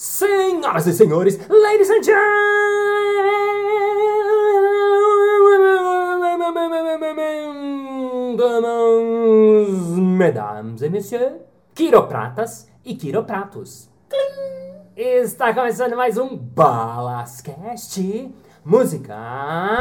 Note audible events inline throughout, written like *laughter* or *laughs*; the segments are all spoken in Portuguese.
Senhoras e senhores, ladies and gentlemen, mesdames et messieurs, quiropratas e quiropratos. Está começando mais um Balascast Música.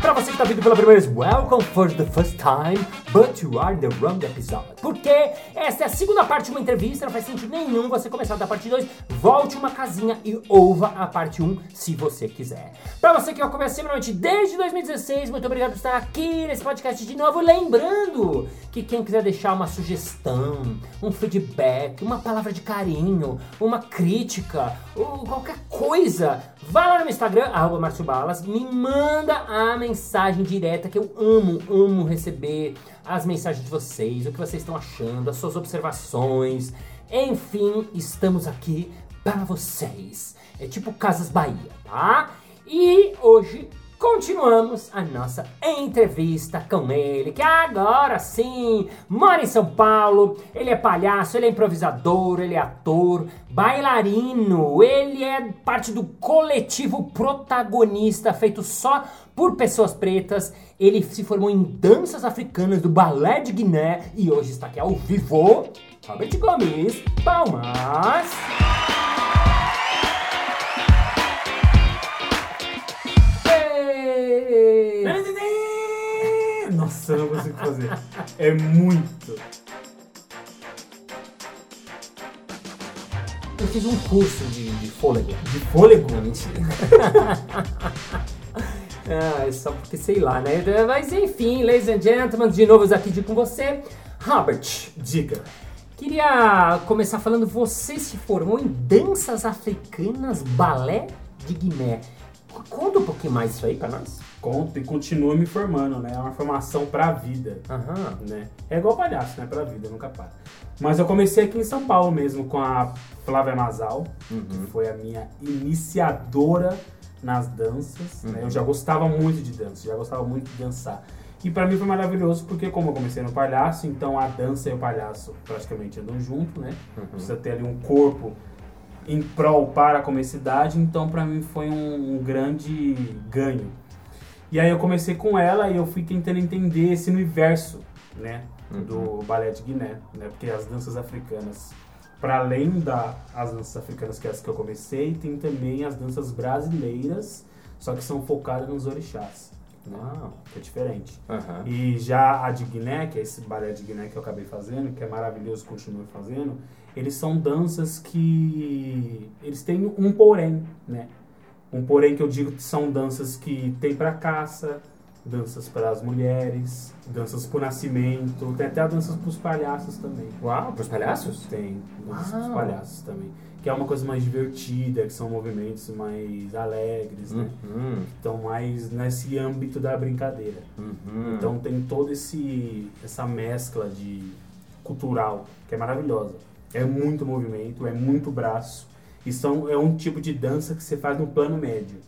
Para você que está vindo pela primeira vez, welcome for the first time, but you are in the wrong episode. Porque esta é a segunda parte de uma entrevista, não faz sentido nenhum você começar da parte 2. Volte uma casinha e ouva a parte 1 um, se você quiser. Para você que acompanha semanalmente desde 2016, muito obrigado por estar aqui nesse podcast de novo. Lembrando que quem quiser deixar uma sugestão, um feedback, uma palavra de carinho, uma crítica, ou qualquer coisa, vai lá no meu Instagram, arroba Balas, me manda a mensagem direta que eu amo, amo receber as mensagens de vocês, o que vocês estão achando, as suas observações. Enfim, estamos aqui para vocês. É tipo Casas Bahia, tá? E hoje continuamos a nossa entrevista com ele, que agora sim mora em São Paulo. Ele é palhaço, ele é improvisador, ele é ator, bailarino, ele é parte do coletivo protagonista feito só por pessoas pretas. Ele se formou em danças africanas do Balé de Guiné e hoje está aqui ao vivo. Robert Gomes, palmas! Eu não consigo fazer. É muito. Eu fiz um curso de, de fôlego. De fôlego? Não, mentira. *laughs* ah, é só porque sei lá, né? Mas enfim, ladies and gentlemen, de novo aqui com você. Robert, Dica. queria começar falando, você se formou em danças africanas, balé de Guiné. Conta um pouquinho mais isso aí pra nós. Conto e continuo me formando, né? É uma formação pra vida. Aham. Né? É igual palhaço, né? Pra vida, nunca para. Mas eu comecei aqui em São Paulo mesmo com a Flávia Masal, que foi a minha iniciadora nas danças. né? Eu já gostava muito de dança, já gostava muito de dançar. E pra mim foi maravilhoso porque como eu comecei no palhaço, então a dança e o palhaço praticamente andam junto, né? Precisa ter ali um corpo em prol para a comicidade, então pra mim foi um, um grande ganho. E aí eu comecei com ela e eu fui tentando entender esse universo, né, do balé de Guiné, né, porque as danças africanas, para além das danças africanas que é as que eu comecei, tem também as danças brasileiras, só que são focadas nos orixás, né, Uau. que é diferente. Aham. E já a de Guiné, que é esse balé de Guiné que eu acabei fazendo, que é maravilhoso, continuo fazendo, eles são danças que eles têm um porém, né? Um porém que eu digo que são danças que tem para caça, danças para as mulheres, danças para o nascimento, tem até danças para os palhaços também. Uau, pros palhaços? Tem danças para os palhaços também, que é uma coisa mais divertida, que são movimentos mais alegres, né? Uhum. Então mais nesse âmbito da brincadeira. Uhum. Então tem toda esse essa mescla de cultural que é maravilhosa. É muito movimento, é muito braço. E são, é um tipo de dança que você faz no plano médio,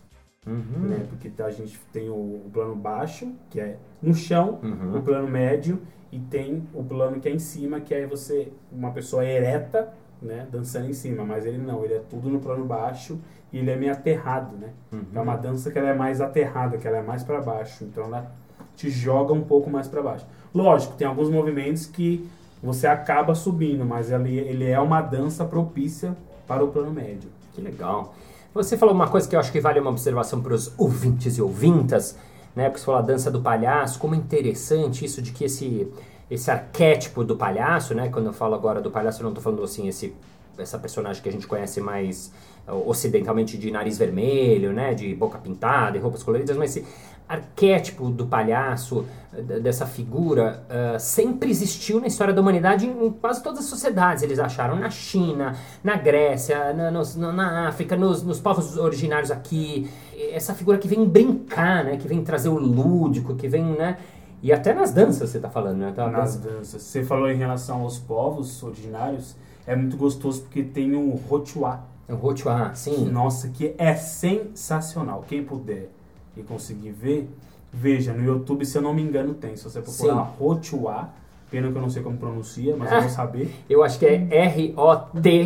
Uhum. né? Porque a gente tem o, o plano baixo, que é no chão, Uhum. o plano médio e tem o plano que é em cima, que é você uma pessoa ereta, né, dançando em cima, mas ele não, ele é tudo no plano baixo e ele é meio aterrado, né? Uhum. É uma dança que ela é mais aterrada, que ela é mais para baixo, então ela te joga um pouco mais para baixo. Lógico, tem alguns movimentos que você acaba subindo, mas ele, ele é uma dança propícia para o plano médio. Que legal. Você falou uma coisa que eu acho que vale uma observação para os ouvintes e ouvintas, né? Porque você falou a dança do palhaço, como é interessante isso de que esse, esse arquétipo do palhaço, né? Quando eu falo agora do palhaço, eu não estou falando assim, esse, essa personagem que a gente conhece mais uh, ocidentalmente de nariz vermelho, né? De boca pintada e roupas coloridas, mas esse arquétipo do palhaço, eh, dessa figura, eh, sempre existiu na história da humanidade em, quase todas as sociedades. Eles acharam na China, na Grécia, na, nos- na- África, nos, nos povos originários aqui. Essa figura que vem brincar, né? Que vem trazer o lúdico, que vem, né? E até nas danças você tá falando, né? Nas danças. Você falou em relação aos povos originários, é muito gostoso porque tem o Rotuá. O Rotuá, sim. Nossa, que é sensacional. Quem puder e conseguir ver, veja. No YouTube, se eu não me engano, tem. Se você procurar Rotuá, pena que eu não sei como pronuncia, mas eu vou *laughs* saber. Eu acho que é R-O-T-X-U-A.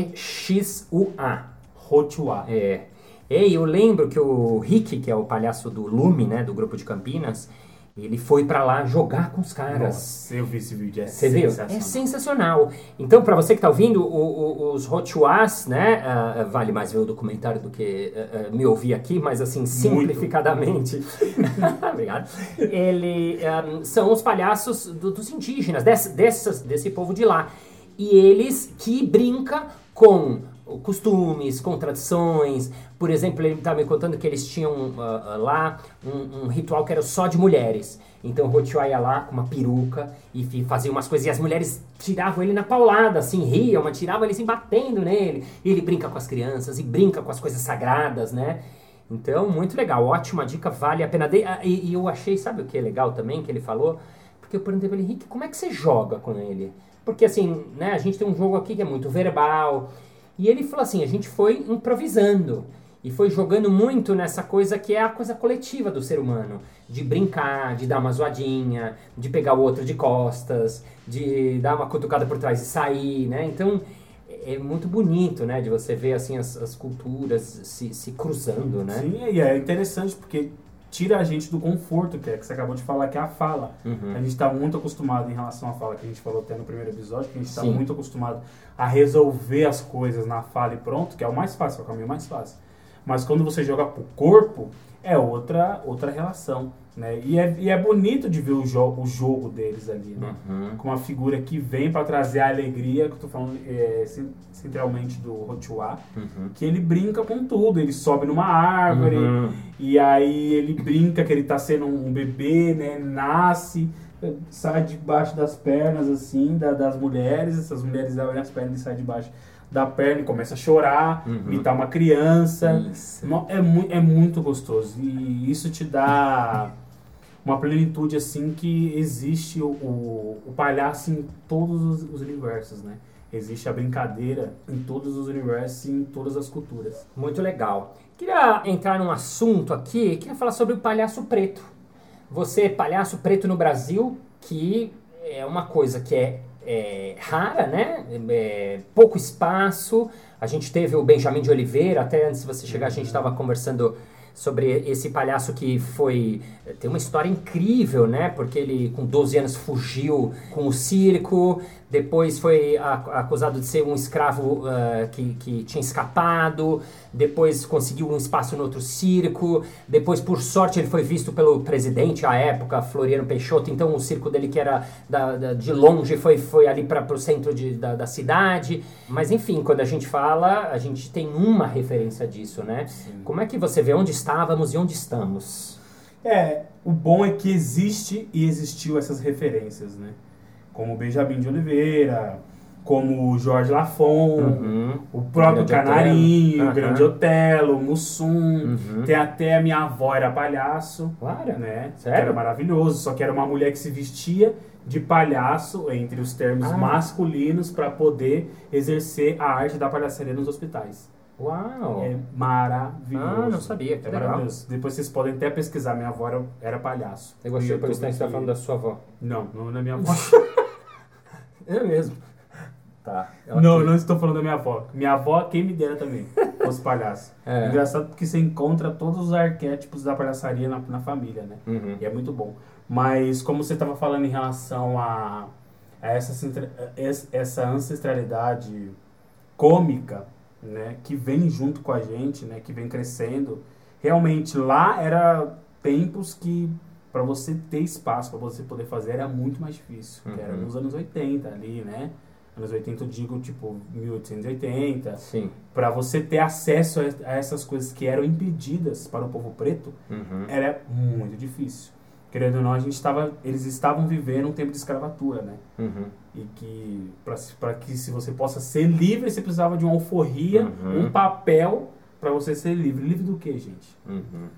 Rotuá. É. E eu lembro que o Rick, que é o palhaço do Lume, né, do grupo de Campinas, ele foi para lá jogar com os caras. Nossa, eu vi esse vídeo, é você sensacional. Viu? É sensacional. Então, para você que tá ouvindo, o, o, os Hotuas, né, uh, vale mais ver o documentário do que uh, uh, me ouvir aqui, mas assim, simplificadamente. *laughs* Obrigado. Ele, um, são os palhaços do, dos indígenas, desse, dessas, desse povo de lá. E eles que brinca com costumes, com tradições. Por exemplo, ele estava me contando que eles tinham uh, lá um, um, ritual que era só de mulheres. Então o Rotiwa ia lá com uma peruca e fazia umas coisas. E as mulheres tiravam ele na paulada, assim, riam, mas tiravam ele assim, batendo nele. E ele brinca com as crianças e brinca com as coisas sagradas, né? Então, muito legal, ótima dica, vale a pena. De... Ah, e, e, eu achei, sabe o que é legal também que ele falou? Porque eu perguntei pra ele, Henrique, como é que você joga com ele? Porque assim, né, a gente tem um jogo aqui que é muito verbal, e ele falou assim: a gente foi improvisando e foi jogando muito nessa coisa que é a coisa coletiva do ser humano, de brincar, de dar uma zoadinha, de pegar o outro de costas, de dar uma cutucada por trás e sair, né? Então é muito bonito, né, de você ver assim as, as culturas se, se cruzando, né? Sim, e é interessante porque tira a gente do conforto, que é que você acabou de falar, que é a fala. Uhum. A gente está muito acostumado em relação à fala, que a gente falou até no primeiro episódio, que a gente está muito acostumado a resolver as coisas na fala e pronto, que é o mais fácil, é o caminho mais fácil. Mas quando você joga pro corpo, é outra, outra relação. Né? E, é, e é bonito de ver o, jo o jogo deles ali, né? Uhum. Com uma figura que vem para trazer a alegria, que eu tô falando é, centralmente do Rotuá, uhum. que ele brinca com tudo. Ele sobe numa árvore, uhum. e aí ele brinca que ele tá sendo um bebê, né? Nasce, sai debaixo das pernas, assim, da, das mulheres. Essas mulheres abrem as pernas e saem debaixo da perna e começa a chorar, uhum. imitar uma criança. É, mu é muito gostoso. E isso te dá uma plenitude assim que existe o, o, o palhaço em todos os, os, universos, né? Existe a brincadeira em todos os universos e em todas as culturas. Muito legal. Queria entrar num assunto aqui, queria falar sobre o palhaço preto. Você, palhaço preto no Brasil, que é uma coisa que é, é rara, né? É, pouco espaço. A gente teve o Benjamin de Oliveira, até antes de você chegar, a gente estava conversando sobre esse palhaço que foi tem uma história incrível, né? Porque ele com 12 anos fugiu com o circo, depois foi acusado de ser um escravo uh, que, que tinha escapado, depois conseguiu um espaço no outro circo, depois por sorte ele foi visto pelo presidente à época, Floriano Peixoto, então o circo dele que era da, da, de longe foi, foi ali para o centro de, da, da, cidade, mas enfim, quando a gente fala, a gente tem uma referência disso, né? Sim. Como é que você vê onde estávamos e onde estamos? É, o bom é que existe e existiu essas referências, né? Como Benjamin de Oliveira, como o Jorge Lafon, uhum. o próprio Canarinho, uhum. Grande Otelo, Mussum. Uhum. Tem até a minha avó era palhaço. Claro. Né? Sério? Era maravilhoso. Só que era uma mulher que se vestia de palhaço, entre os termos ah. masculinos, para poder exercer a arte da palhaçaria nos hospitais. Uau! É maravilhoso. Ah, não sabia. Que é maravilhoso. Depois vocês podem até pesquisar. Minha avó era, era palhaço. Eu gostei por isso que você está falando da sua avó. Não, não é minha avó. *laughs* É mesmo. Tá. não, não estou falando da minha avó. Minha avó, quem me dera também, fosse palhaço. *laughs* É. Engraçado porque você encontra todos os arquétipos da palhaçaria na, na família, né? Uhum. E é muito bom. Mas como você estava falando em relação a, a essa, essa ancestralidade cômica, né? Que vem junto com a gente, né? Que vem crescendo. Realmente, lá era tempos que para você ter espaço para você poder fazer era muito mais difícil. Uhum. Era nos anos 80 ali, né? Anos 80 eu digo tipo 1880. Sim. Para você ter acesso a, essas coisas que eram impedidas para o povo preto, uhum. era muito difícil. Querendo ou não, a gente estava, eles estavam vivendo um tempo de escravatura, né? Uhum. E que para que se você possa ser livre, você precisava de uma alforria, uhum. um papel para você ser livre. Livre do que, gente? Uhum.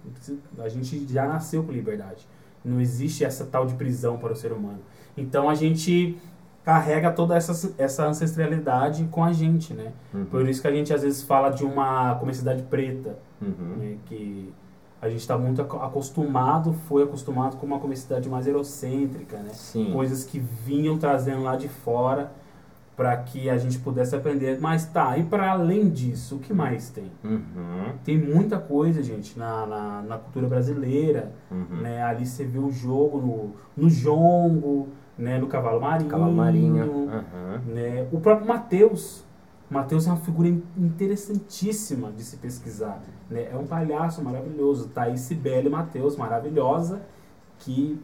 A gente já nasceu com liberdade. Não existe essa tal de prisão para o ser humano. Então a gente carrega toda essa, essa ancestralidade com a gente, né? Uhum. Por isso que a gente às vezes fala de uma comunidade preta, Uhum. né? que a gente está muito aco- acostumado, foi acostumado com uma comunidade mais eurocêntrica, né? Sim. Coisas que vinham trazendo lá de fora para que a gente pudesse aprender. Mas tá, e para além disso, o que mais tem? Uhum. Tem muita coisa, gente, na, na, na cultura brasileira, Uhum. né? Ali você vê o jogo no, no jongo, né? no cavalo marinho. Cavalo marinho. Uhum. Né? O próprio Mateus. Mateus é uma figura in- interessantíssima de se pesquisar. Né? É um palhaço maravilhoso. Thaís Sibeli Mateus, maravilhosa, que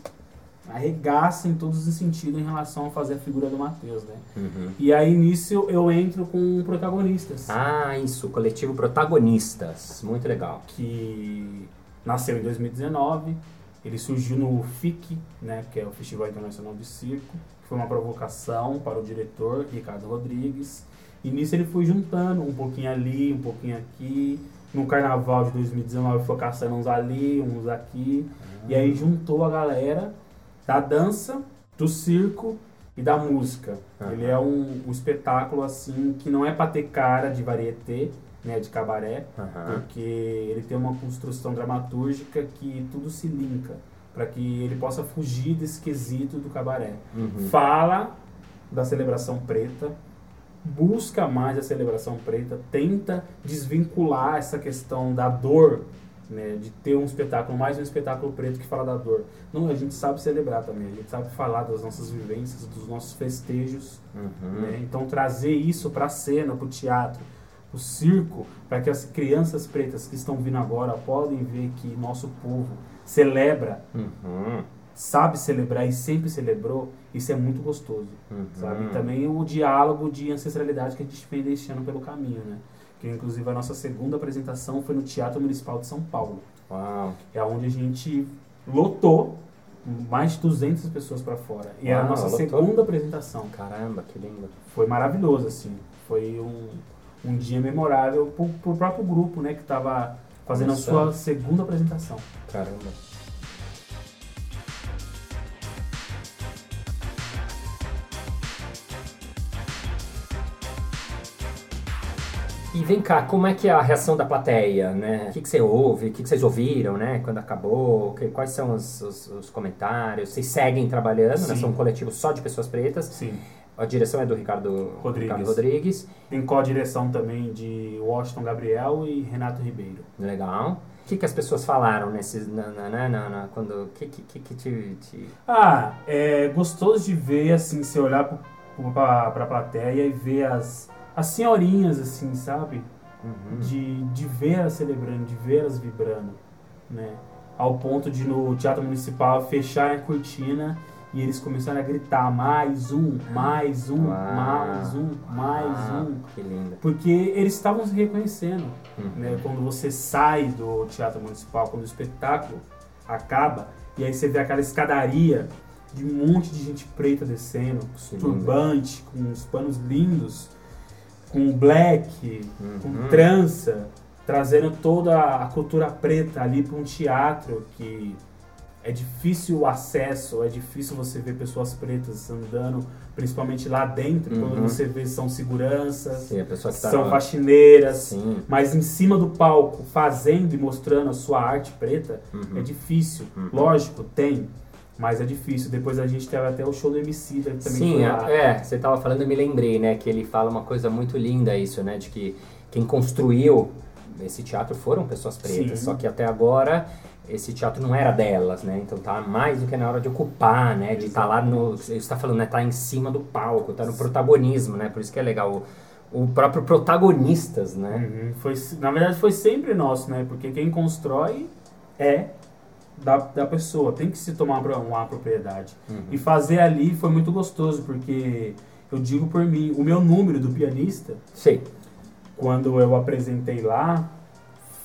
arregaça em todos os sentidos em relação a fazer a figura do Mateus. Né? Uhum. E aí nisso eu entro com protagonistas. Ah, isso, coletivo Protagonistas. Muito legal. que nasceu em 2019. Ele surgiu no FIC, né, que é o Festival Internacional de Circo, que foi uma provocação para o diretor Ricardo Rodrigues. E nisso ele foi juntando um pouquinho ali, um pouquinho aqui. No carnaval de 2019 foi caçando uns ali, uns aqui. E aí juntou a galera da dança, do circo e da música. Aham. Ele é um, um espetáculo assim que não é para ter cara de varieté, né, de cabaré, Aham. porque ele tem uma construção dramatúrgica que tudo se linka para que ele possa fugir desse quesito do cabaré. Uhum. Fala da celebração preta, busca mais a celebração preta, tenta desvincular essa questão da dor, né, de ter um espetáculo, mais um espetáculo preto que fala da dor. Não, a gente sabe celebrar também, a gente sabe falar das nossas vivências, dos nossos festejos, Uhum. né? Então trazer isso para a cena, para o teatro, para o circo, para que as crianças pretas que estão vindo agora podem ver que nosso povo celebra, Uhum. sabe celebrar e sempre celebrou, isso é muito gostoso, Uhum. sabe? E também o diálogo de ancestralidade que a gente vem deixando pelo caminho, né? Que inclusive a nossa segunda apresentação foi no Teatro Municipal de São Paulo, Uau. é onde a gente lotou mais de 200 pessoas para fora. E é a Uau, nossa lotou? segunda apresentação. Caramba, que lindo. foi maravilhoso, assim. Foi um, um dia memorável pro, pro próprio grupo, né, que estava fazendo a sua segunda apresentação. Caramba. E vem cá, como é que é a reação da plateia, né? O que, que você ouve, o que, que vocês ouviram, né? Quando acabou, que- quais são os, os- os comentários? Vocês seguem trabalhando, né? Sim. São um coletivo só de pessoas pretas. Sim. A direção é do Ricardo Rodrigues. Ricardo Rodrigues. Tem co-direção também de Washington Gabriel e Renato Ribeiro. Legal. O que, que as pessoas falaram nesses, na, na, na, na- quando, o que, que, que, te, te- Ah, é gostoso de ver, assim, você olhar pro, pra, pra plateia e ver as, as senhorinhas, assim, sabe? Uhum. De, de ver elas celebrando, de ver elas vibrando, né? Ao ponto de no Teatro Municipal fechar a cortina e eles começaram a gritar mais um, mais um, Uau. mais um, mais Uau, um. Que lindo. Porque eles estavam se reconhecendo, Uhum. né? Quando você sai do Teatro Municipal, quando o espetáculo acaba, e aí você vê aquela escadaria de um monte de gente preta descendo, Que turbante, com os panos lindos, com black, Uhum. com trança, trazendo toda a cultura preta ali para um teatro que é difícil o acesso, é difícil você ver pessoas pretas andando, principalmente lá dentro, quando Uhum. você vê são seguranças, Sim, tá são no- faxineiras, Sim. mas em cima do palco, fazendo e mostrando a sua arte preta, Uhum. é difícil. Uhum. Lógico, tem, mas é difícil. Depois a gente teve até o show do MC também Sim, lá. é, você tava falando, eu me lembrei, né, que ele fala uma coisa muito linda isso, né, de que quem construiu esse teatro foram pessoas pretas, Sim. só que até agora esse teatro não era delas, né, então tá mais do que na hora de ocupar, né, de estar lá no, você está falando, né, tá em cima do palco, tá no protagonismo, né, por isso que é legal, o, o próprio protagonistas, né, Uhum. Foi, na verdade, foi sempre nosso, né? Porque quem constrói é da, da pessoa. Tem que se tomar uma, uma propriedade. Uhum. E fazer ali foi muito gostoso, porque eu digo por mim, o meu número do pianista, sei, quando eu apresentei lá,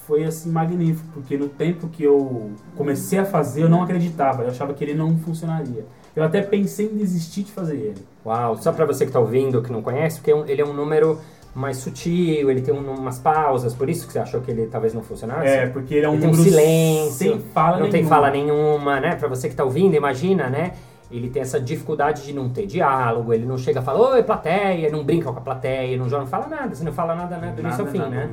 foi assim magnífico, porque no tempo que eu comecei a fazer, eu não acreditava, eu achava que ele não funcionaria. Eu até pensei em desistir de fazer ele. Uau, só pra você que tá ouvindo, que não conhece, porque é ele é um número mais sutil, ele tem um- umas pausas, por isso que você achou que ele talvez não funcionasse? É, porque ele é um Ele tem um silêncio, sem fala não tem nenhuma. fala nenhuma, né? Pra você que tá ouvindo, imagina, né? Ele tem essa dificuldade de não ter diálogo, ele não chega e fala, oi, plateia, não brinca com a plateia, não, não fala nada, você não fala nada, né, do início ao Nada, fim, nada, né?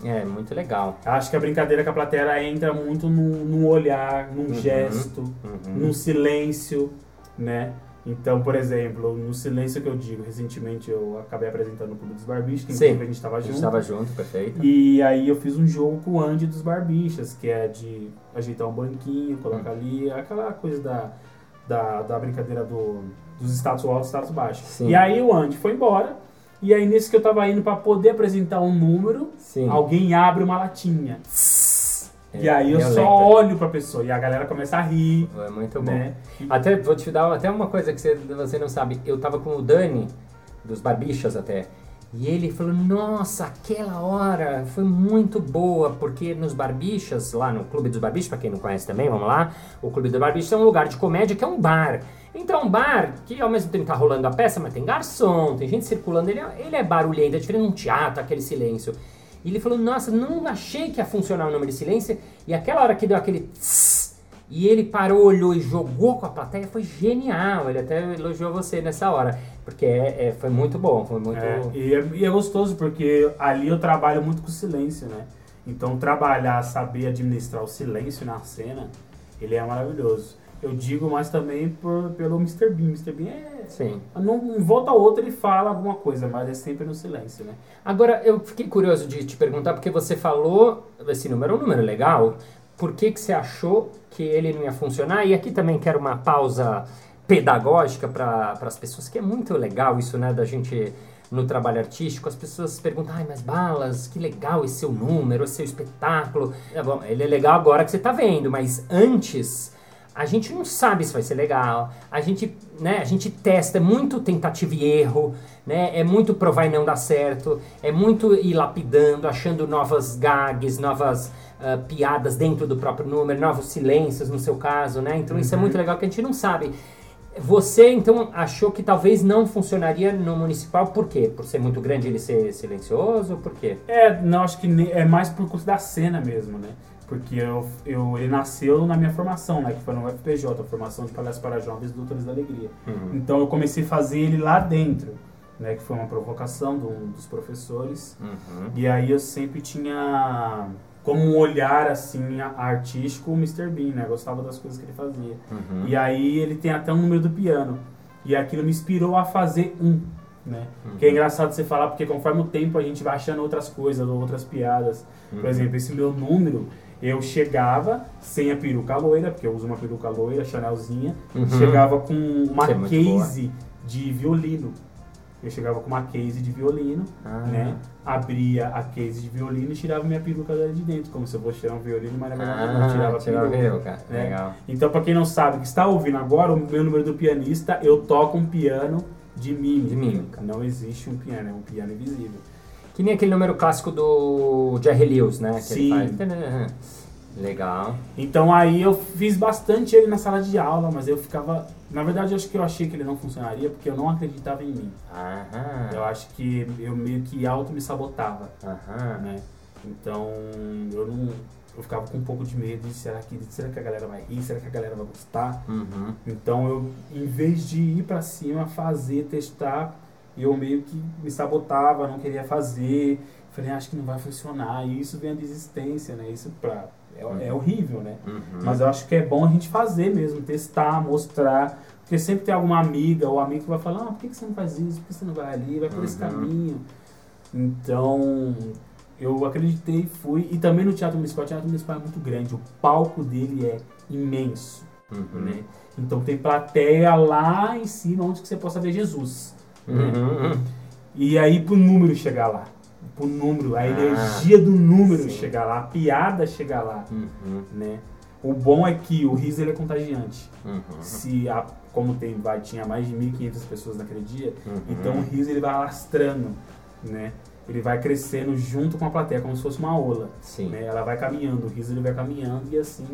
fim. É, muito legal. Acho que a brincadeira com a plateia entra muito num, num olhar, num Uhum. gesto, Uhum. num silêncio, né? Então, por exemplo, no silêncio que eu digo, recentemente eu acabei apresentando o Clube dos Barbichos, que Sim. a gente estava A gente junto. estava junto, perfeito. E aí eu fiz um jogo com o Andy dos Barbichas, que é de ajeitar um banquinho, colocar ali, aquela coisa da, da, da brincadeira do, dos status altos e status baixos. Sim. E aí o Andy foi embora, e aí nesse que eu tava indo para poder apresentar um número, Sim. alguém abre uma latinha. E aí eu, só olho pra pessoa, e a galera começa a rir, É muito bom. né? Até vou te dar até uma coisa que você, você não sabe. Eu tava com o Dani, dos Barbichas até. E ele falou, nossa, aquela hora foi muito boa, porque nos Barbichas, lá no Clube dos Barbichas, pra quem não conhece também, vamos lá, o Clube dos Barbichas é um lugar de comédia que é um bar. Então é um bar que ao mesmo tempo tá rolando a peça, mas tem garçom, tem gente circulando, ele é, ele é barulhento, é diferente de um teatro, aquele silêncio. E ele falou, nossa, não achei que ia funcionar o número de silêncio, e aquela hora que deu aquele tss, e ele parou, olhou e jogou com a plateia, foi genial. Ele até elogiou você nessa hora, porque é, é- foi muito bom, foi muito... É, e, é, e é gostoso porque ali eu trabalho muito com silêncio, né? Então trabalhar, saber administrar o silêncio na cena, ele é maravilhoso. Eu digo mais também por, pelo Mr. Bean. Mr. Bean é. Sim. Num, em volta a outra ele fala alguma coisa, mas é sempre no silêncio, né? Agora, eu fiquei curioso de te perguntar, porque você falou, esse número é um número legal, por que, que você achou que ele não ia funcionar? E aqui também quero uma pausa pedagógica para as pessoas, que é muito legal isso, né, da gente no trabalho artístico, as pessoas perguntam, ai, mas Balas, que legal esse seu número, esse seu espetáculo. É bom, ele é legal agora que você está vendo, mas antes a gente não sabe se vai ser legal. A gente, né, a gente testa, é muito tentativa e erro, né? É muito provar e não dar certo, é muito ir lapidando, achando novas gags, novas ah, piadas dentro do próprio número, novos silêncios no seu caso, né? Então isso é muito legal que a gente não sabe. Você então achou que talvez não funcionaria no municipal, por quê? Por ser muito grande ele ser silencioso, por quê? É, não, acho que é mais por conta da cena mesmo, né? Porque eu, eu, ele nasceu na minha formação, né? Que foi no FPJ, a formação de palhaço para jovens doutores da alegria. Então eu comecei a fazer ele lá dentro, né? Que foi uma provocação de um dos professores. Uhum. E aí eu sempre tinha como um olhar, assim, artístico o Mr. Bean, né? Eu gostava das coisas que ele fazia. Uhum. E aí ele tem até um número do piano. E aquilo me inspirou a fazer um, né? Que é engraçado você falar, porque conforme o tempo a gente vai achando outras coisas, outras piadas. Por exemplo, esse meu número, eu chegava sem a peruca loira, porque eu uso uma peruca loira, chanelzinha. Uhum. Chegava com uma é case de violino. Eu chegava com uma case de violino, Ah. né? Abria a case de violino e tirava minha peruca dela de dentro, como se eu fosse tirar um violino, mas na verdade não, Ah, tirava a tirava a peruca. né? Legal. Então, pra quem não sabe, que está ouvindo agora, o meu número do pianista, eu toco um piano de mímica. De mímica. Não existe um piano, é um piano invisível. Que nem aquele número clássico do Jerry Lewis, né? Que Sim. Legal. Então aí eu fiz bastante ele na sala de aula, mas eu ficava. Na verdade, eu acho que eu achei que ele não funcionaria porque eu não acreditava em mim. Aham. Eu acho que eu meio que auto me sabotava, Aham. né? Então eu não. Eu ficava com um pouco de medo de será que, será que a galera vai rir? Será que a galera vai gostar? Uhum. Então eu, em vez de ir pra cima, fazer, testar, eu meio que me sabotava, não queria fazer. Falei, "Ah, acho que não vai funcionar. E isso vem a desistência, né? Isso pra, é, é horrível, né? Uhum. Mas eu acho que é bom a gente fazer mesmo, testar, mostrar. Porque sempre tem alguma amiga ou amigo que vai falar, ah, por que que você não faz isso? Por que você não vai ali? Vai por esse Uhum. caminho. Então, eu acreditei, fui. E também no Teatro Municipal, o Teatro Municipal é muito grande. O palco dele é imenso, Uhum. né? Então tem plateia lá em cima onde que você possa ver Jesus. Né? Uhum. E aí pro número chegar lá. Pro número, a Ah, energia do número sim. chegar lá, a piada chegar lá, Uhum. né? O bom é que o riso ele é contagiante. Uhum. Se a, como tem, vai, tinha mais de 1.500 pessoas naquele dia, Uhum. então o riso ele vai alastrando, né? Ele vai crescendo junto com a plateia, como se fosse uma ola. Sim. né? Ela vai caminhando, o riso ele vai caminhando e assim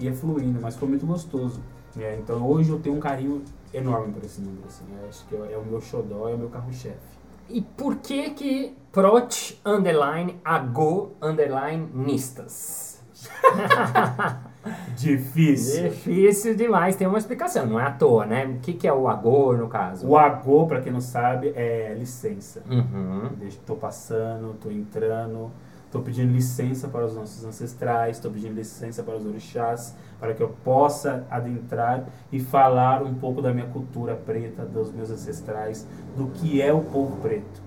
ia fluindo, mas foi muito gostoso. Né? Então hoje eu tenho um carinho enorme por esse número, assim. Eu acho que é, é o meu xodó, é o meu carro-chefe. E por que que Prot underline Ago underline Nistas? *laughs* Difícil. Difícil demais, tem uma explicação, não é à toa, né? O que, que é o Agor no caso? O agô, pra quem não sabe, é licença. Uhum. Tô passando, tô entrando, tô pedindo licença para os nossos ancestrais, tô pedindo licença para os orixás, para que eu possa adentrar e falar um pouco da minha cultura preta, dos meus ancestrais, do que é o povo preto.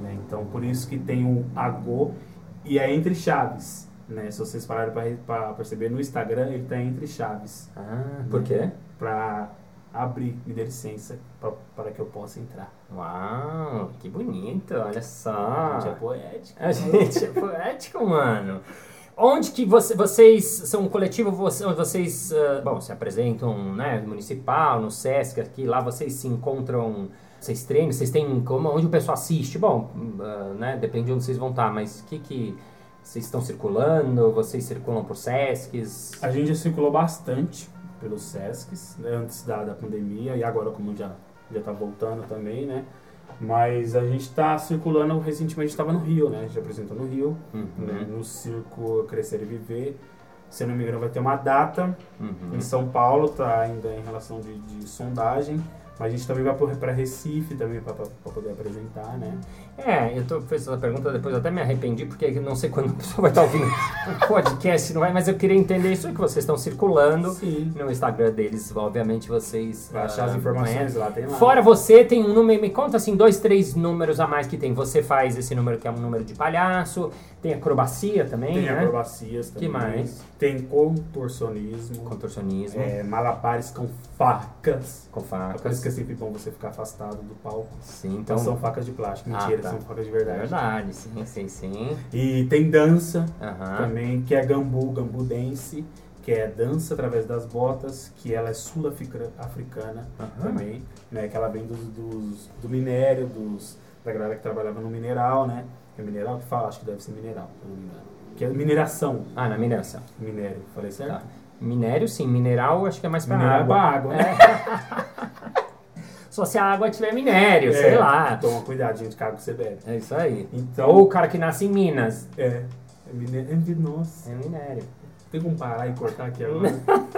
né? Então, por isso que tem o agô e é entre chaves. Né? Se vocês pararem para perceber, no Instagram ele tá entre chaves. Ah, por quê? Para abrir, me dê licença pra- para que eu possa entrar. Uau, que bonito, olha só. Gente, é poético. A gente é poético, mano. Onde que você- vocês são um coletivo, vocês, ah, bom, se apresentam, né, no municipal, no Sesc, aqui, lá vocês se encontram, vocês treinam, vocês têm como, onde o pessoal assiste? Bom, ah, né, depende de onde vocês vão estar, mas o que que vocês estão circulando? Vocês circulam por Sescs? A gente já circulou bastante pelos Sescs, né, antes da, da pandemia, e agora como já, já tá voltando também, né? Mas a gente tá circulando, recentemente estava no Rio, né? A gente apresentou no Rio, Uhum, né? no Circo Crescer e Viver. Se não me engano, vai ter uma data uhum. em São Paulo, tá ainda em relação de, de sondagem. Mas a gente também vai para Recife também para poder apresentar, né? É, eu tô fazendo essa pergunta, depois até me arrependi, porque não sei quando a pessoa vai estar ouvindo o podcast, não vai, mas eu queria entender isso que vocês estão circulando. Sim. No Instagram deles, obviamente, vocês. Vai achar as ah, informações né? lá, tem lá. Fora você, tem um número, me conta assim, dois, três números a mais que tem. Você faz esse número que é um número de palhaço, tem acrobacia também, Tem né? acrobacias também. Que mais? Tem contorcionismo. Contorcionismo, É, malabares com facas. com É por isso facas. que é sempre bom você ficar afastado do palco. Sim, Então então. são facas de plástico. Ah, Mentira, tá. são facas de É verdade. verdade, sim, sim, sim. E tem dança Aham. também, que é gambu, gambu dance, que é dança através das botas, que ela é sul-africana Aham. também, né? Que ela vem dos, dos- do minério, dos, da galera que trabalhava no mineral, né? É mineral que fala? Acho que deve ser mineral, se não me engano. Que é mineração, Ah, na mineração. minério. Falei certo? Tá. Minério, sim. Mineral, acho que é mais pra Mineral é água. pra água, né? *laughs* Só se a água tiver minério, É, sei lá. Toma cuidado, gente, caga que você bebe. É isso aí. Então, Ou o cara que nasce em Minas. é, é minério. É, de- nossa, É minério. tem como parar e cortar aqui agora? *laughs*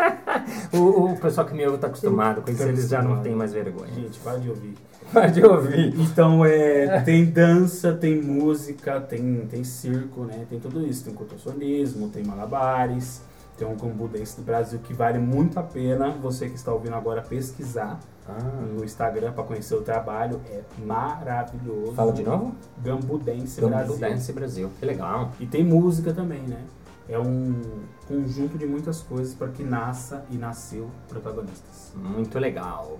O, o pessoal que me ouve tá acostumado com isso, Tá eles já não têm mais vergonha. gente, para de ouvir. *laughs* Pode ouvir. Então, é, tem dança, tem música, tem, tem circo, né? Tem tudo isso. Tem contorcionismo, tem malabares, tem um gambu dance do Brasil que vale muito a pena você que está ouvindo agora pesquisar Ah, no Instagram para conhecer o trabalho. É maravilhoso. fala de novo? Gambu Dance Gambu Brasil. Brasil. Que legal. E tem música também, né? É um conjunto de muitas coisas para que nasça e nasceu protagonistas. Muito legal.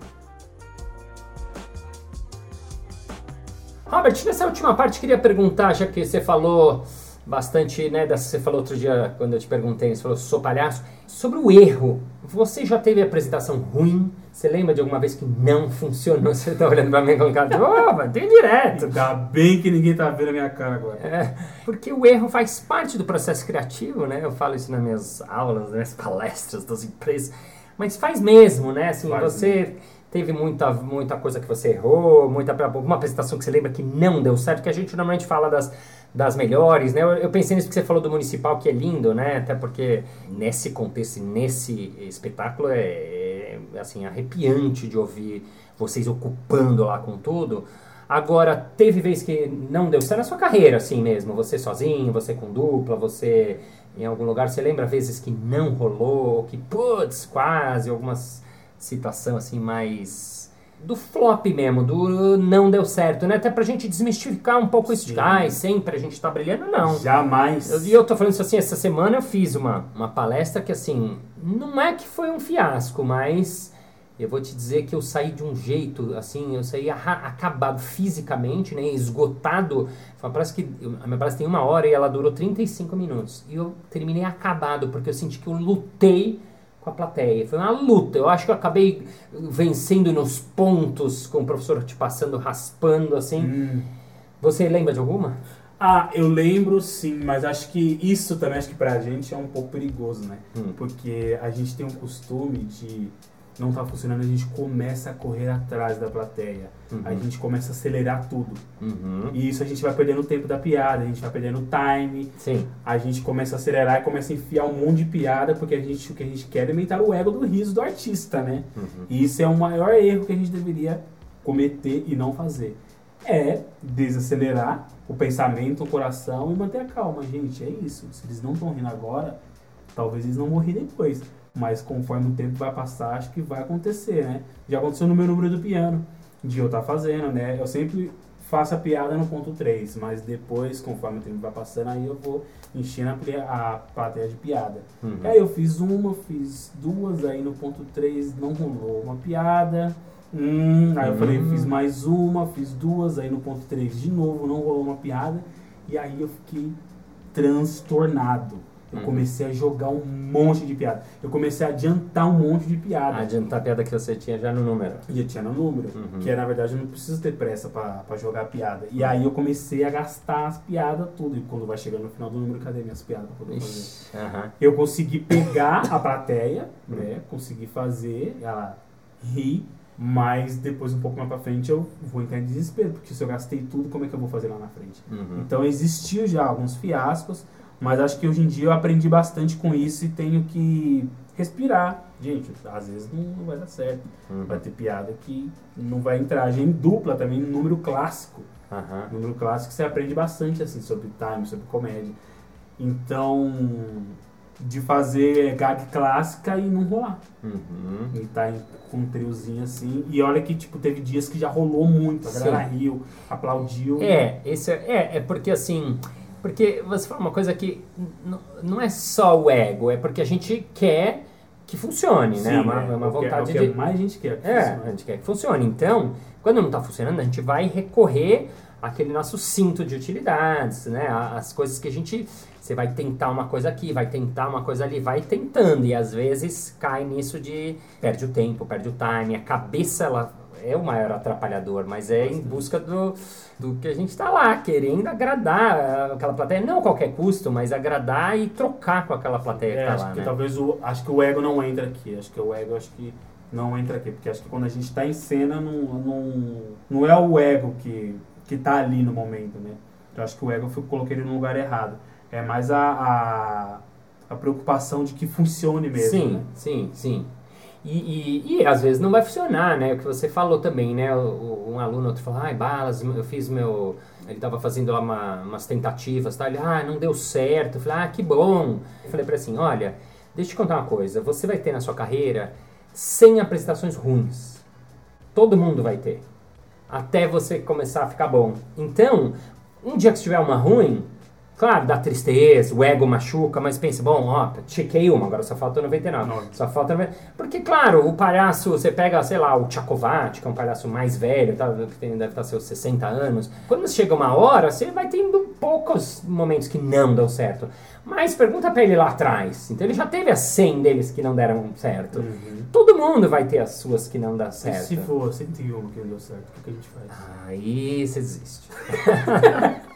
Robert, nessa última parte queria perguntar, já que você falou bastante, né, dessa, você falou outro dia quando eu te perguntei, você falou sou palhaço, sobre o erro. Você já teve apresentação ruim? Você lembra de alguma vez que não funcionou? *laughs* Você tá olhando pra mim com cara de, oh, mas tem direto. Ainda bem que ninguém tá vendo a minha cara agora. É, porque o erro faz parte do processo criativo, né? Eu falo isso nas minhas aulas, nas minhas palestras das empresas. Mas faz mesmo, né? Assim, Faz você teve muita, muita coisa que você errou, muita alguma apresentação que você lembra que não deu certo, que a gente normalmente fala das, das melhores, né? Eu, pensei nisso que você falou do municipal, que é lindo, né? Até porque nesse contexto, nesse espetáculo é, é, assim, arrepiante de ouvir vocês ocupando lá com tudo. Agora, teve vez que não deu certo na sua carreira, assim mesmo? Você sozinho, você com dupla, você em algum lugar. Você lembra vezes que não rolou, que putz, quase, algumas situação assim mais do flop mesmo, do não deu certo, né? Até pra gente desmistificar um pouco isso de ai, sempre a gente tá brilhando, não. Jamais. Eu- E eu tô falando isso assim, essa semana eu fiz uma, uma palestra que assim, não é que foi um fiasco, mas eu vou te dizer que eu saí de um jeito, assim, eu saí acabado fisicamente, né, esgotado. Foi uma palestra que, eu- a minha palestra tem uma hora e ela durou 35 minutos. E eu terminei acabado, porque eu senti que eu lutei com a plateia. Foi uma luta. Eu acho que eu acabei vencendo nos pontos, com o professor te passando, raspando, assim. Hum. Você lembra de alguma? Ah, eu lembro sim, mas acho que isso também acho que pra gente é um pouco perigoso, né? Hum. Porque a gente tem um costume de não tá funcionando, a gente começa a correr atrás da plateia. Uhum. A gente começa a acelerar tudo. Uhum. E isso a gente vai perdendo o tempo da piada, a gente vai perdendo o time, Sim. a gente começa a acelerar e começa a enfiar um monte de piada, porque a gente, o que a gente quer é alimentar o ego do riso do artista, né? Uhum. E isso é o maior erro que a gente deveria cometer e não fazer. É desacelerar o pensamento, o coração e manter a calma, gente. É isso. Se eles não estão rindo agora, talvez eles não vão rir depois. Mas conforme o tempo vai passar, acho que vai acontecer, né? Já aconteceu no meu número do piano, de eu estar fazendo, né? Eu sempre faço a piada no ponto 3, mas depois, conforme o tempo vai passando, aí eu vou enchendo a, plateia de piada. Uhum. Aí eu fiz uma, fiz duas, aí no ponto 3 não rolou uma piada. Hum, aí eu falei, Hum. fiz mais uma, fiz duas, aí no ponto 3 de novo não rolou uma piada. E aí eu fiquei transtornado. Eu Uhum. comecei a jogar um monte de piada. Eu comecei a adiantar um monte de piada. Adiantar a piada que você tinha já no número. E eu tinha no número. Uhum. Que é, na verdade, eu não preciso ter pressa pra jogar a piada. E aí eu comecei a gastar as piadas tudo. E quando vai chegando no final do número, cadê minhas piadas pra poder fazer? Ixi, aham. Eu consegui pegar a plateia, né? Consegui fazer ela rir, mas depois um pouco mais pra frente eu vou entrar em desespero, porque se eu gastei tudo, como é que eu vou fazer lá na frente? Uhum. Então existiu já alguns fiascos, mas acho que hoje em dia eu aprendi bastante com isso e tenho que respirar. Gente, às vezes não, vai dar certo. Uhum. Vai ter piada que não vai entrar. A gente dupla também, número clássico. Aham. Número clássico você aprende bastante assim sobre time, sobre comédia. Então, de fazer gag clássica e não rolar. Uhum. E tá em- com um triozinho assim. E olha que, tipo, teve dias que já rolou muito. A galera Sim. riu, aplaudiu. É, esse é, é, é porque assim. Porque você fala uma coisa que não é só o ego, é porque a gente quer que funcione, né? É uma, é uma vontade é o que de. mais a gente quer. que É, funcione. a gente quer que funcione. Então, quando não está funcionando, a gente vai recorrer àquele nosso cinto de utilidades, né? As coisas que a gente. Você vai tentar uma coisa aqui, vai tentar uma coisa ali, vai tentando. E às vezes cai nisso de. Perde o tempo, perde o time. A cabeça, ela é o maior atrapalhador, mas é em busca do, do que a gente está lá, querendo agradar aquela plateia. Não a qualquer custo, mas agradar e trocar com aquela plateia É, que está acho lá, que né? talvez o. Acho que o ego não entra aqui. Acho que o ego acho que não entra aqui. Porque acho que quando a gente tá em cena, não, não, não é o ego que, que tá ali no momento, né? Eu acho que o ego eu coloquei ele no lugar errado. É mais a, a, a preocupação de que funcione mesmo. Sim, né? sim, sim. E, e, e às vezes não vai funcionar, né? O que você falou também, né? Um aluno outro falou, ai, balas, eu fiz meu. Ele estava fazendo lá uma- umas tentativas, tá? Ele, ah, não deu certo. Eu falei, ah, que bom. Eu falei para assim, olha, deixa eu te contar uma coisa. Você vai ter na sua carreira 100 apresentações ruins. Todo mundo vai ter. Até você começar a ficar bom. Então, um dia que tiver uma ruim, claro, dá tristeza, o ego machuca, mas pensa, bom, ó, chequei uma, agora só falta 99. Nove. Só falta. 90. Porque, claro, o palhaço, você pega, sei lá, o Tchakovat, que é um palhaço mais velho, tá, que tem, deve estar seus 60 anos. Quando chega uma hora, você vai tendo poucos momentos que não dão certo. Mas pergunta pra ele lá atrás. Então ele já teve as 100 deles que não deram certo. Uhum. Todo mundo vai ter as suas que não dão E certo. se for 101 que não deu certo, o que, que a gente faz? Aí você desiste. *laughs*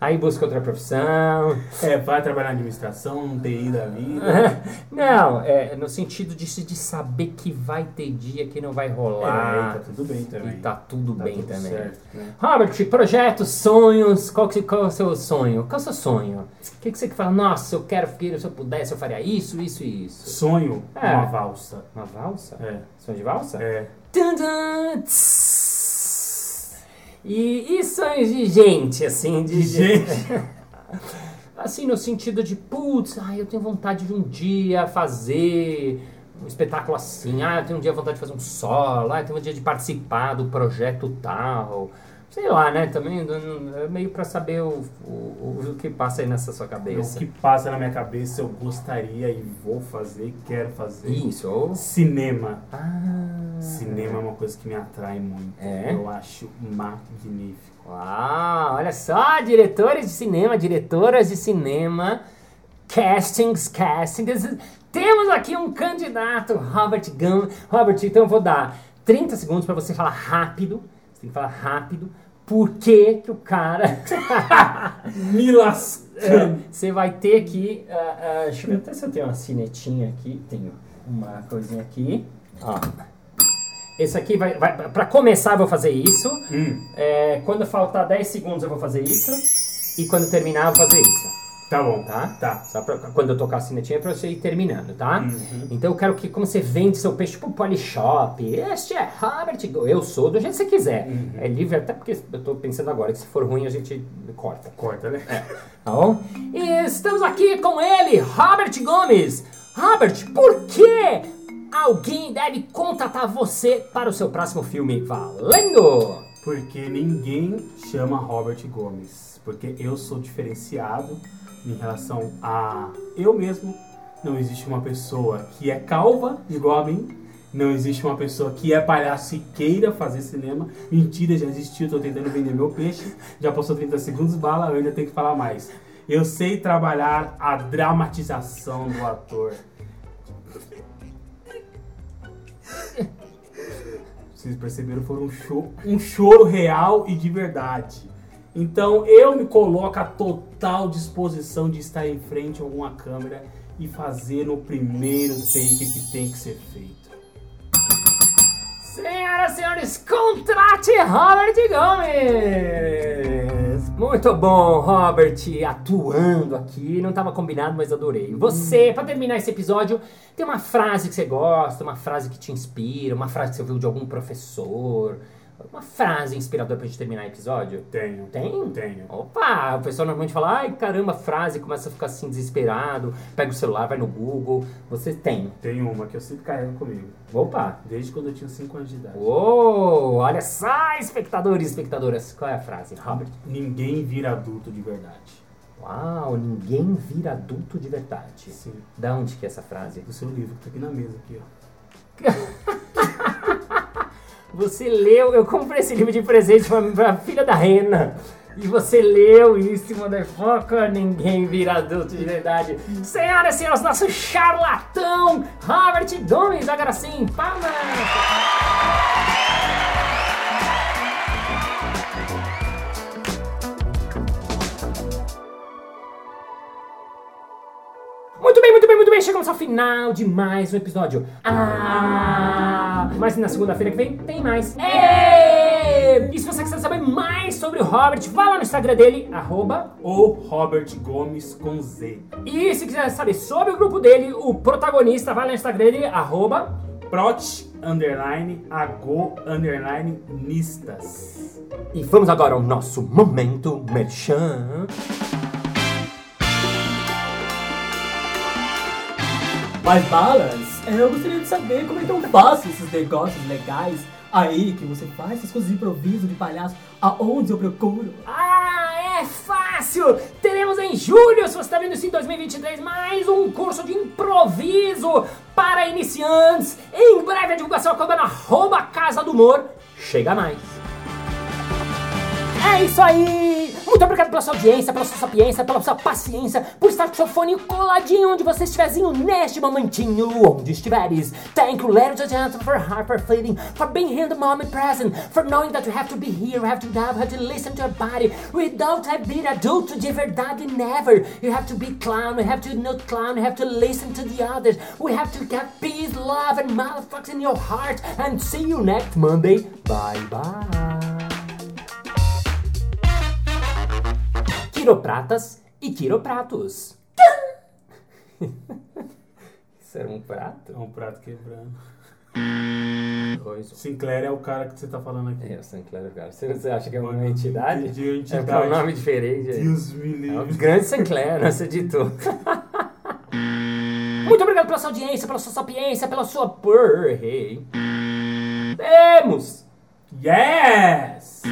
Aí busca outra profissão. É, vai trabalhar na administração, TI da vida. *laughs* Não, é no sentido de, de saber que vai ter dia que não vai É, rolar. e tá tudo bem também. E tá tudo Tá bem tudo também. certo, né? Robert, projetos, sonhos, qual, que, qual é o seu sonho? Qual é o seu sonho? O que, que você que fala, nossa, eu quero, se eu pudesse, eu faria isso, isso e isso. Sonho, É. uma valsa. Uma valsa? É. Sonho de valsa? É. Tum, tum, tss. E, e sonhos de gente, assim, de. Gente. *laughs* assim, no sentido de, putz, ai, eu tenho vontade de um dia fazer um espetáculo assim, ah, eu tenho um dia vontade de fazer um solo, ah, eu tenho um dia de participar do projeto tal. Sei lá, né? Também é meio pra saber o, o, o que passa aí nessa sua O cabeça. que passa na minha cabeça eu gostaria e vou fazer, quero fazer. Isso, ou. Cinema. Ah. Cinema é uma coisa que me atrai muito. É? Eu acho magnífico. Uau, olha só, diretores de cinema, diretoras de cinema, castings, castings. Temos aqui um candidato, Robert Gunn. Robert, então eu vou dar 30 segundos para você falar rápido. Você tem que falar rápido. Por que que o cara... *laughs* Me lascando. Você vai ter que... ah, ah, deixa eu ver até se eu tenho uma cinetinha aqui. Tenho uma coisinha aqui. Ó. Esse aqui vai, vai. Pra começar, eu vou fazer isso. Hum, É, quando faltar 10 segundos, eu vou fazer isso. E quando terminar, eu vou fazer isso. Tá bom. Tá? Tá. Só pra, quando eu tocar a sinetinha, é pra você ir terminando, tá? Uhum. Então eu quero que, como você vende seu peixe pro Polishop, este é Robert. Eu sou, do jeito que você quiser. Uhum. É livre, até porque eu tô pensando agora que se for ruim a gente corta. Corta, né? Tá bom? E estamos aqui com ele, Robert Gomes. Robert, por que alguém deve contratar você para o seu próximo filme? Valendo! Porque ninguém chama Robert Gomes. Porque eu sou diferenciado em relação a eu mesmo. Não existe uma pessoa que é calva igual a mim. Não existe uma pessoa que é palhaço e queira fazer cinema. Mentira, já existiu, tô tentando vender meu peixe. Já passou 30 segundos, bala, eu ainda tenho que falar mais. Eu sei trabalhar a dramatização do ator. Vocês perceberam, foi um, cho- um choro real e de verdade. Então eu me coloco à total disposição de estar em frente a alguma câmera e fazer no primeiro take que tem que ser feito. Senhoras e senhores, contrate Robert Gomes! Muito bom, Robert, atuando aqui. Não estava combinado, mas adorei. Você, para terminar esse episódio, tem uma frase que você gosta, uma frase que te inspira, uma frase que você ouviu de algum professor, uma frase inspiradora pra gente terminar o episódio? Tenho. Tem? Tenho. Opa, o pessoal normalmente fala, ai caramba, frase, começa a ficar assim desesperado, pega o celular, vai no Google. Você tem. Tenho uma que eu sempre carrego comigo. Opa! Desde quando eu tinha 5 anos de idade. Uou, olha só, espectadores e espectadoras. Qual é a frase, Robert? Ninguém vira adulto de verdade. Uau, ninguém vira adulto de verdade. Sim. Da onde que é essa frase? Do seu livro, que tá aqui na mesa, aqui, ó. *laughs* Você leu, eu comprei esse livro de presente pra, pra filha da Rena. E você leu isso, motherfucker, ninguém vira adulto de verdade. Senhoras e senhores, nosso charlatão, Robert Gomes, agora sim, palmas! Chegamos ao final de mais um episódio. Ah! Mas na segunda-feira que vem tem mais. Ê! E se você quiser saber mais sobre o Robert, vá lá no Instagram dele, arroba. Ou Robert Gomes com Z. E se quiser saber sobre o grupo dele, o protagonista, vai lá no Instagram dele, arroba. Prot underline ago underline nistas. E vamos agora ao nosso momento merchan. Mas balas, é, eu gostaria de saber como é tão fácil esses negócios legais aí que você faz, essas coisas de improviso de palhaço, aonde eu procuro. Ah, é fácil! Teremos em julho, se você está vendo isso em 2023, mais um curso de improviso para iniciantes. Em breve a divulgação acaba na arroba Casa do Humor. Chega mais! É isso aí! Muito obrigado pela sua audiência, pela sua sapiência, pela sua paciência, por estar com seu fone coladinho onde você estiverzinho neste momentinho, onde estiveres. Thank you, ladies and gentlemen, for hyper fleeting, for being here in the moment present, for knowing that you have to be here, have to have, have to listen to your body. Without have been adulto de verdade, never. You have to be clown, you have to not clown, you have to listen to the others. We have to have peace, love, and motherfuckers in your heart. And see you next Monday. Bye bye. Quiropratas e quiropratos. *laughs* Isso era um prato? É um prato quebrando. Dois. Sinclair é o cara que você tá falando aqui. É, o Sinclair, cara. Você, você acha que é uma entidade? De É entidade. porque é um nome diferente. aí. Deus me É o livre. grande Sinclair, nosso editor. *laughs* Muito obrigado pela sua audiência, pela sua sapiência, pela sua por. Temos! Yes!